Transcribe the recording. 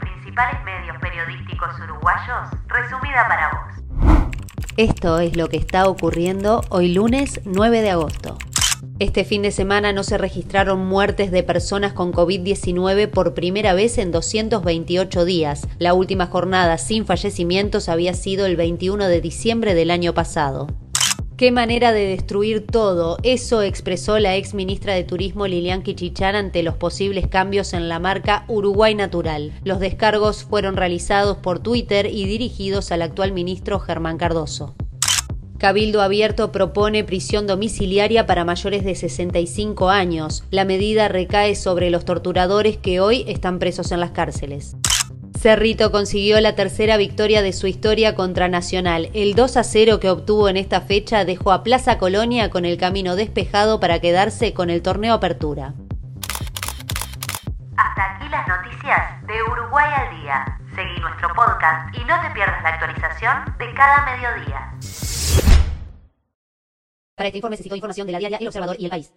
principales medios periodísticos uruguayos, resumida para vos. Esto es lo que está ocurriendo hoy lunes 9 de agosto. Este fin de semana no se registraron muertes de personas con COVID-19 por primera vez en 228 días. La última jornada sin fallecimientos había sido el 21 de diciembre del año pasado. Qué manera de destruir todo, eso expresó la ex ministra de Turismo Lilian Kichichar ante los posibles cambios en la marca Uruguay Natural. Los descargos fueron realizados por Twitter y dirigidos al actual ministro Germán Cardoso. Cabildo Abierto propone prisión domiciliaria para mayores de 65 años. La medida recae sobre los torturadores que hoy están presos en las cárceles. Cerrito consiguió la tercera victoria de su historia contra Nacional. El 2 a 0 que obtuvo en esta fecha dejó a Plaza Colonia con el camino despejado para quedarse con el torneo Apertura. Hasta aquí las noticias de Uruguay al día. Seguí nuestro podcast y no te pierdas la actualización de cada mediodía. Para este informe se citó información de la diaria El Observador y El País.